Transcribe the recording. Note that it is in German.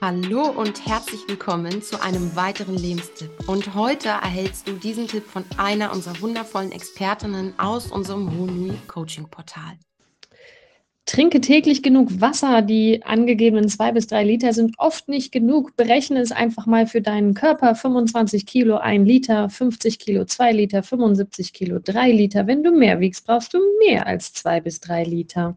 Hallo und herzlich willkommen zu einem weiteren Lebenstipp. Und heute erhältst du diesen Tipp von einer unserer wundervollen Expertinnen aus unserem Honui Coaching Portal. Trinke täglich genug Wasser. Die angegebenen zwei bis drei Liter sind oft nicht genug. Berechne es einfach mal für deinen Körper. 25 Kilo ein Liter, 50 Kilo zwei Liter, 75 Kilo drei Liter. Wenn du mehr wiegst, brauchst du mehr als zwei bis drei Liter.